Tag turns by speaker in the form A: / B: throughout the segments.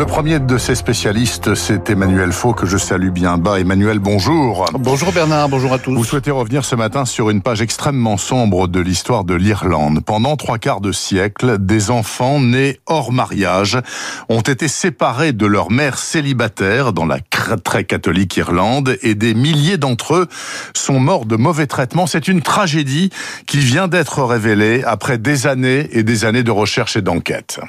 A: Le premier de ces spécialistes, c'est Emmanuel Faux, que je salue bien bas. Emmanuel, bonjour.
B: Bonjour Bernard, bonjour à tous.
A: Vous souhaitez revenir ce matin sur une page extrêmement sombre de l'histoire de l'Irlande. Pendant trois quarts de siècle, des enfants nés hors mariage ont été séparés de leur mère célibataire dans la très catholique Irlande et des milliers d'entre eux sont morts de mauvais traitements. C'est une tragédie qui vient d'être révélée après des années et des années de recherche et d'enquête.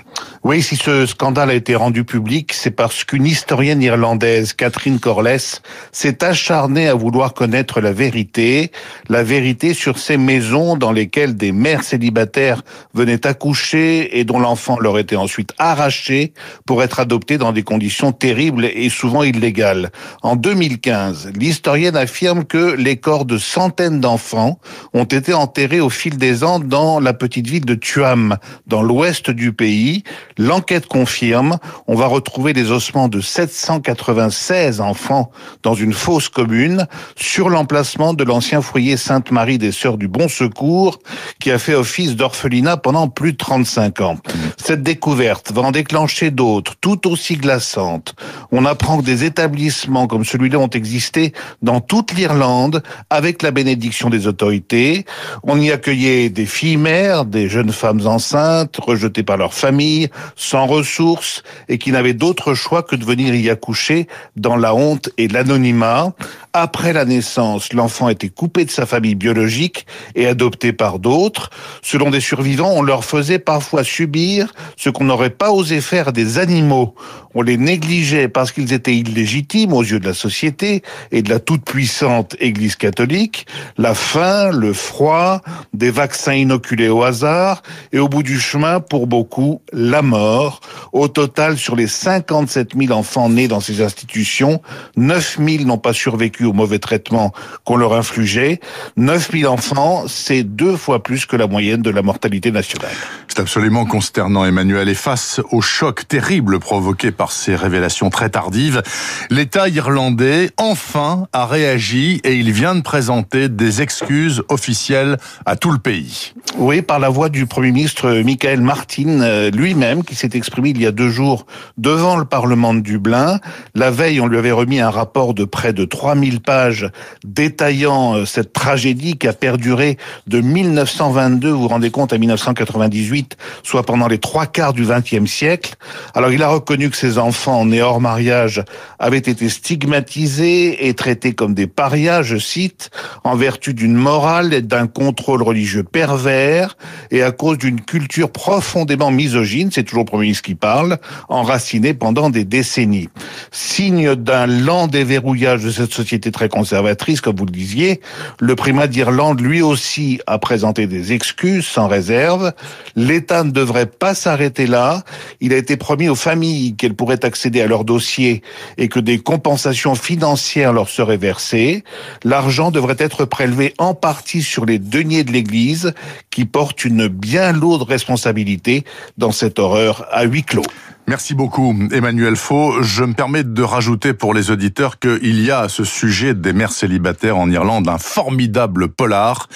B: Oui, si ce scandale a été rendu public, c'est parce qu'une historienne irlandaise, Catherine Corless, s'est acharnée à vouloir connaître la vérité, la vérité sur ces maisons dans lesquelles des mères célibataires venaient accoucher et dont l'enfant leur était ensuite arraché pour être adopté dans des conditions terribles et souvent illégales. En 2015, l'historienne affirme que les corps de centaines d'enfants ont été enterrés au fil des ans dans la petite ville de Tuam, dans l'ouest du pays. L'enquête confirme, on va retrouver les ossements de 796 enfants dans une fosse commune sur l'emplacement de l'ancien foyer Sainte-Marie des Sœurs du Bon Secours qui a fait office d'orphelinat pendant plus de 35 ans. Cette découverte va en déclencher d'autres, tout aussi glaçantes. On apprend que des établissements comme celui-là ont existé dans toute l'Irlande avec la bénédiction des autorités. On y accueillait des filles mères, des jeunes femmes enceintes, rejetées par leur famille, sans ressources et qui n'avait d'autre choix que de venir y accoucher dans la honte et l'anonymat. Après la naissance, l'enfant était coupé de sa famille biologique et adopté par d'autres. Selon des survivants, on leur faisait parfois subir ce qu'on n'aurait pas osé faire des animaux. On les négligeait parce qu'ils étaient illégitimes aux yeux de la société et de la toute-puissante Église catholique. La faim, le froid, des vaccins inoculés au hasard et au bout du chemin, pour beaucoup, la mort. Au total, sur les 57 000 enfants nés dans ces institutions, 9 000 n'ont pas survécu au mauvais traitement qu'on leur infligeait. 9 000 enfants, c'est deux fois plus que la moyenne de la mortalité nationale.
A: C'est absolument consternant, Emmanuel. Et face au choc terrible provoqué par ces révélations très tardives, l'État irlandais, enfin, a réagi et il vient de présenter des excuses officielles à tout le pays.
B: Oui, par la voix du Premier ministre Michael Martin euh, lui-même, qui s'est exprimé il y a deux jours devant le Parlement de Dublin. La veille, on lui avait remis un rapport de près de 3000 pages détaillant euh, cette tragédie qui a perduré de 1922, vous vous rendez compte, à 1998, soit pendant les trois quarts du XXe siècle. Alors il a reconnu que ses enfants nés hors mariage avaient été stigmatisés et traités comme des parias, je cite, en vertu d'une morale et d'un contrôle religieux pervers et à cause d'une culture profondément misogyne, c'est toujours le Premier ministre qui parle, enracinée pendant des décennies. Signe d'un lent déverrouillage de cette société très conservatrice, comme vous le disiez, le primat d'Irlande lui aussi a présenté des excuses sans réserve. L'État ne devrait pas s'arrêter là. Il a été promis aux familles qu'elles pourraient accéder à leur dossier et que des compensations financières leur seraient versées. L'argent devrait être prélevé en partie sur les deniers de l'Église qui portent une bien lourde responsabilité dans cette horreur à huis clos.
A: Merci beaucoup, Emmanuel Faux. Je me permets de rajouter pour les auditeurs qu'il y a à ce sujet des mères célibataires en Irlande un formidable polar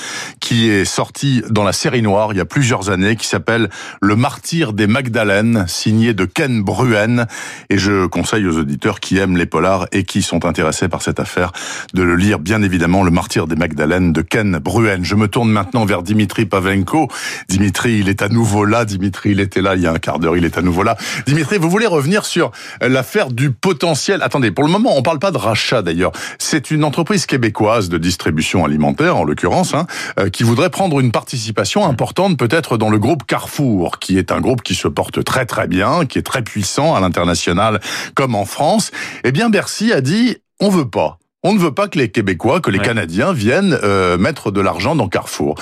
A: qui est sorti dans la série noire il y a plusieurs années, qui s'appelle Le martyr des Magdalènes, signé de Ken Bruen. Et je conseille aux auditeurs qui aiment les polars et qui sont intéressés par cette affaire de le lire, bien évidemment, Le martyr des Magdalènes de Ken Bruen. Je me tourne maintenant vers Dimitri Pavenko. Dimitri, il est à nouveau là. Dimitri, il était là il y a un quart d'heure, il est à nouveau là. Dimitri, vous voulez revenir sur l'affaire du potentiel. Attendez, pour le moment, on parle pas de rachat d'ailleurs. C'est une entreprise québécoise de distribution alimentaire, en l'occurrence, hein, euh, qui voudrait prendre une participation importante peut-être dans le groupe Carrefour, qui est un groupe qui se porte très très bien, qui est très puissant à l'international comme en France. Eh bien, Bercy a dit, on veut pas. On ne veut pas que les Québécois, que les Canadiens viennent euh, mettre de l'argent dans Carrefour.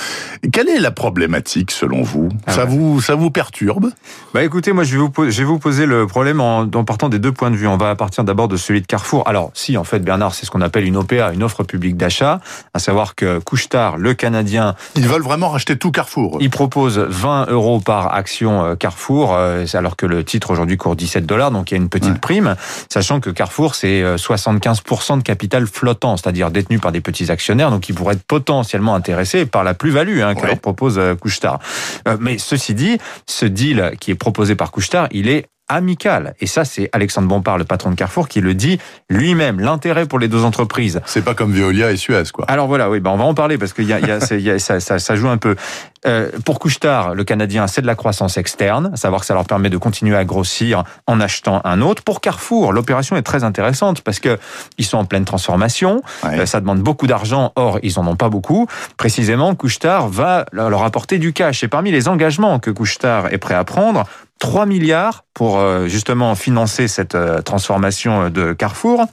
A: Quelle est la problématique selon vous? Ah Ça vous ça vous perturbe?
C: Bah écoutez, moi je vais vous je vais vous poser le problème en, en partant des deux points de vue. On va partir d'abord de celui de Carrefour. Alors si en fait Bernard, c'est ce qu'on appelle une OPA, une offre publique d'achat, à savoir que Couchetard, le Canadien,
A: ils veulent vraiment racheter tout Carrefour.
C: Ils proposent 20 euros par action euh, Carrefour, euh, alors que le titre aujourd'hui court 17 dollars, donc il y a une petite prime, sachant que Carrefour c'est 75% de capital flottant, c'est-à-dire détenu par des petits actionnaires, donc qui pourraient être potentiellement intéressés par la plus-value hein, que
A: Ouais.
C: leur propose euh, Couche-Tard. Euh, mais ceci dit, ce deal qui est proposé par Couche-Tard, il est amical. Et ça, c'est Alexandre Bompard, le patron de Carrefour, qui le dit lui-même. L'intérêt pour les deux entreprises,
A: C'est pas comme Veolia et Suez, quoi.
C: alors voilà, oui, ben on va en parler parce que y a, y a, c'est- y a- ça, ça, ça joue un peu. Euh, pour Couche-Tard, le Canadien, c'est de la croissance externe, à savoir que ça leur permet de continuer à grossir en achetant un autre. Pour Carrefour, l'opération est très intéressante parce que ils sont en pleine transformation,
A: Ouais.
C: euh, ça demande beaucoup d'argent, or ils en ont pas beaucoup. Précisément, Couche-Tard va leur apporter du cash. Et parmi les engagements que Couche-Tard est prêt à prendre, 3 milliards pour euh, justement financer cette euh, transformation de Carrefour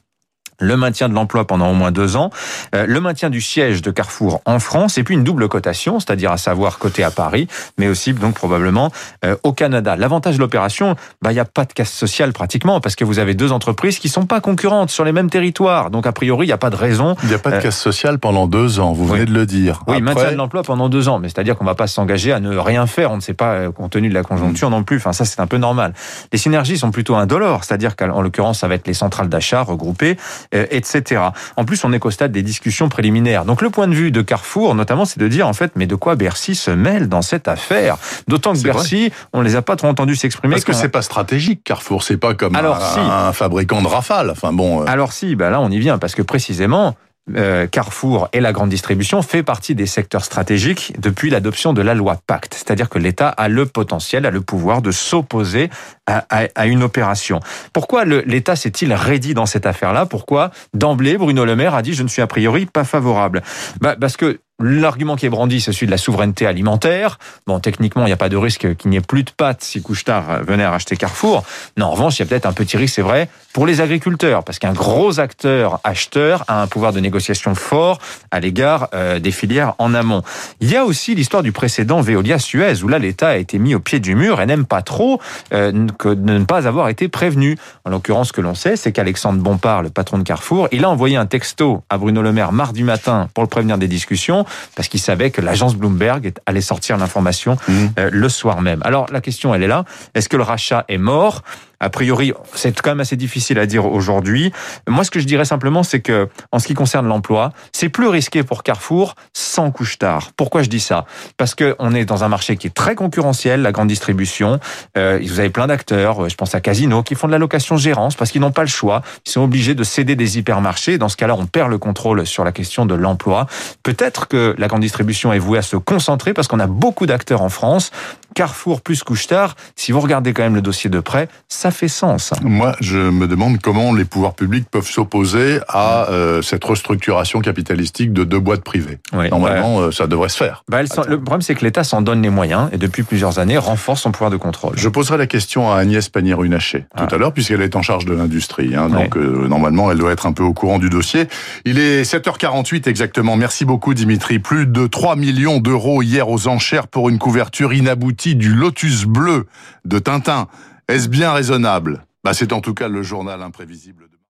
C: le maintien de l'emploi pendant au moins deux ans, euh, le maintien du siège de Carrefour en France, et puis une double cotation, c'est-à-dire à savoir côté à Paris, mais aussi donc probablement euh, au Canada. L'avantage de l'opération, bah il y a pas de casse sociale pratiquement parce que vous avez deux entreprises qui sont pas concurrentes sur les mêmes territoires, donc a priori il n'y a pas de raison.
A: Il n'y a pas de
C: Euh,
A: casse sociale pendant deux ans, vous
C: oui.
A: venez de le dire.
C: Oui,
A: Après,
C: maintien de l'emploi pendant deux ans, mais c'est-à-dire qu'on va pas s'engager à ne rien faire. On ne sait pas compte tenu de la conjoncture non plus. Enfin, ça c'est un peu normal. Les synergies sont plutôt indolores, c'est-à-dire qu'en l'occurrence, ça va être les centrales d'achat regroupées, etc. En plus, on est qu'au stade des discussions préliminaires. Donc, le point de vue de Carrefour, notamment, c'est de dire en fait, mais de quoi Bercy se mêle dans cette affaire? D'autant que Bercy, on les a pas trop entendus s'exprimer.
A: Parce que c'est pas stratégique, Carrefour. C'est pas comme
C: Alors,
A: un,
C: si.
A: un fabricant de rafales. Enfin bon. euh,
C: Alors si, bah là on y vient parce que précisément. Euh, Carrefour et la grande distribution fait partie des secteurs stratégiques depuis l'adoption de la loi Pacte. C'est-à-dire que l'État a le potentiel, a le pouvoir de s'opposer à, une opération. Pourquoi l'État s'est-il raidi dans cette affaire-là? Pourquoi d'emblée Bruno Le Maire a dit je ne suis a priori pas favorable bah, Parce que L'argument qui est brandi, c'est celui de la souveraineté alimentaire. Bon, techniquement, il n'y a pas de risque qu'il n'y ait plus de pâtes si Couchetard venait à racheter Carrefour. Non, en revanche, il y a peut-être un petit risque, c'est vrai, pour les agriculteurs, parce qu'un gros acteur acheteur a un pouvoir de négociation fort à l'égard euh, des filières en amont. Il y a aussi l'histoire du précédent Veolia-Suez, où là, l'État a été mis au pied du mur et n'aime pas trop euh, que de ne pas avoir été prévenu. En l'occurrence, ce que l'on sait, c'est qu'Alexandre Bompard, le patron de Carrefour, il a envoyé un texto à Bruno Le Maire mardi matin pour le prévenir des discussions, parce qu'il savait que l'agence Bloomberg allait sortir l'information
A: Mhm.
C: euh, le soir même. Alors la question, elle est là. Est-ce que le rachat est mort? A priori, c'est quand même assez difficile à dire aujourd'hui. Moi, ce que je dirais simplement, c'est que, en ce qui concerne l'emploi, c'est plus risqué pour Carrefour sans couche tard. Pourquoi je dis ça? Parce que on est dans un marché qui est très concurrentiel, la grande distribution. Euh, vous avez plein d'acteurs, euh, je pense à Casino, qui font de la location-gérance parce qu'ils n'ont pas le choix. Ils sont obligés de céder des hypermarchés. Dans ce cas-là, on perd le contrôle sur la question de l'emploi. Peut-être que la grande distribution est vouée à se concentrer parce qu'on a beaucoup d'acteurs en France. Carrefour plus Couche-Tard, si vous regardez quand même le dossier de près, ça fait sens.
A: Moi, je me demande comment les pouvoirs publics peuvent s'opposer à euh, cette restructuration capitalistique de deux boîtes privées.
C: Oui.
A: Normalement, euh, ça devrait se faire.
C: Bah, le problème, c'est que l'État s'en donne les moyens et depuis plusieurs années renforce son pouvoir de contrôle.
A: Je poserai la question à Agnès Pannier-Runacher
C: Ah.
A: tout à l'heure, puisqu'elle est en charge de l'industrie. Hein. Donc, euh, normalement, elle doit être un peu au courant du dossier. Il est 7h48 exactement. Merci beaucoup, Dimitri. Plus de 3 millions d'euros hier aux enchères pour une couverture inaboutie du Lotus bleu de Tintin. Est-ce bien raisonnable? Bah, C'est en tout cas le journal imprévisible. de-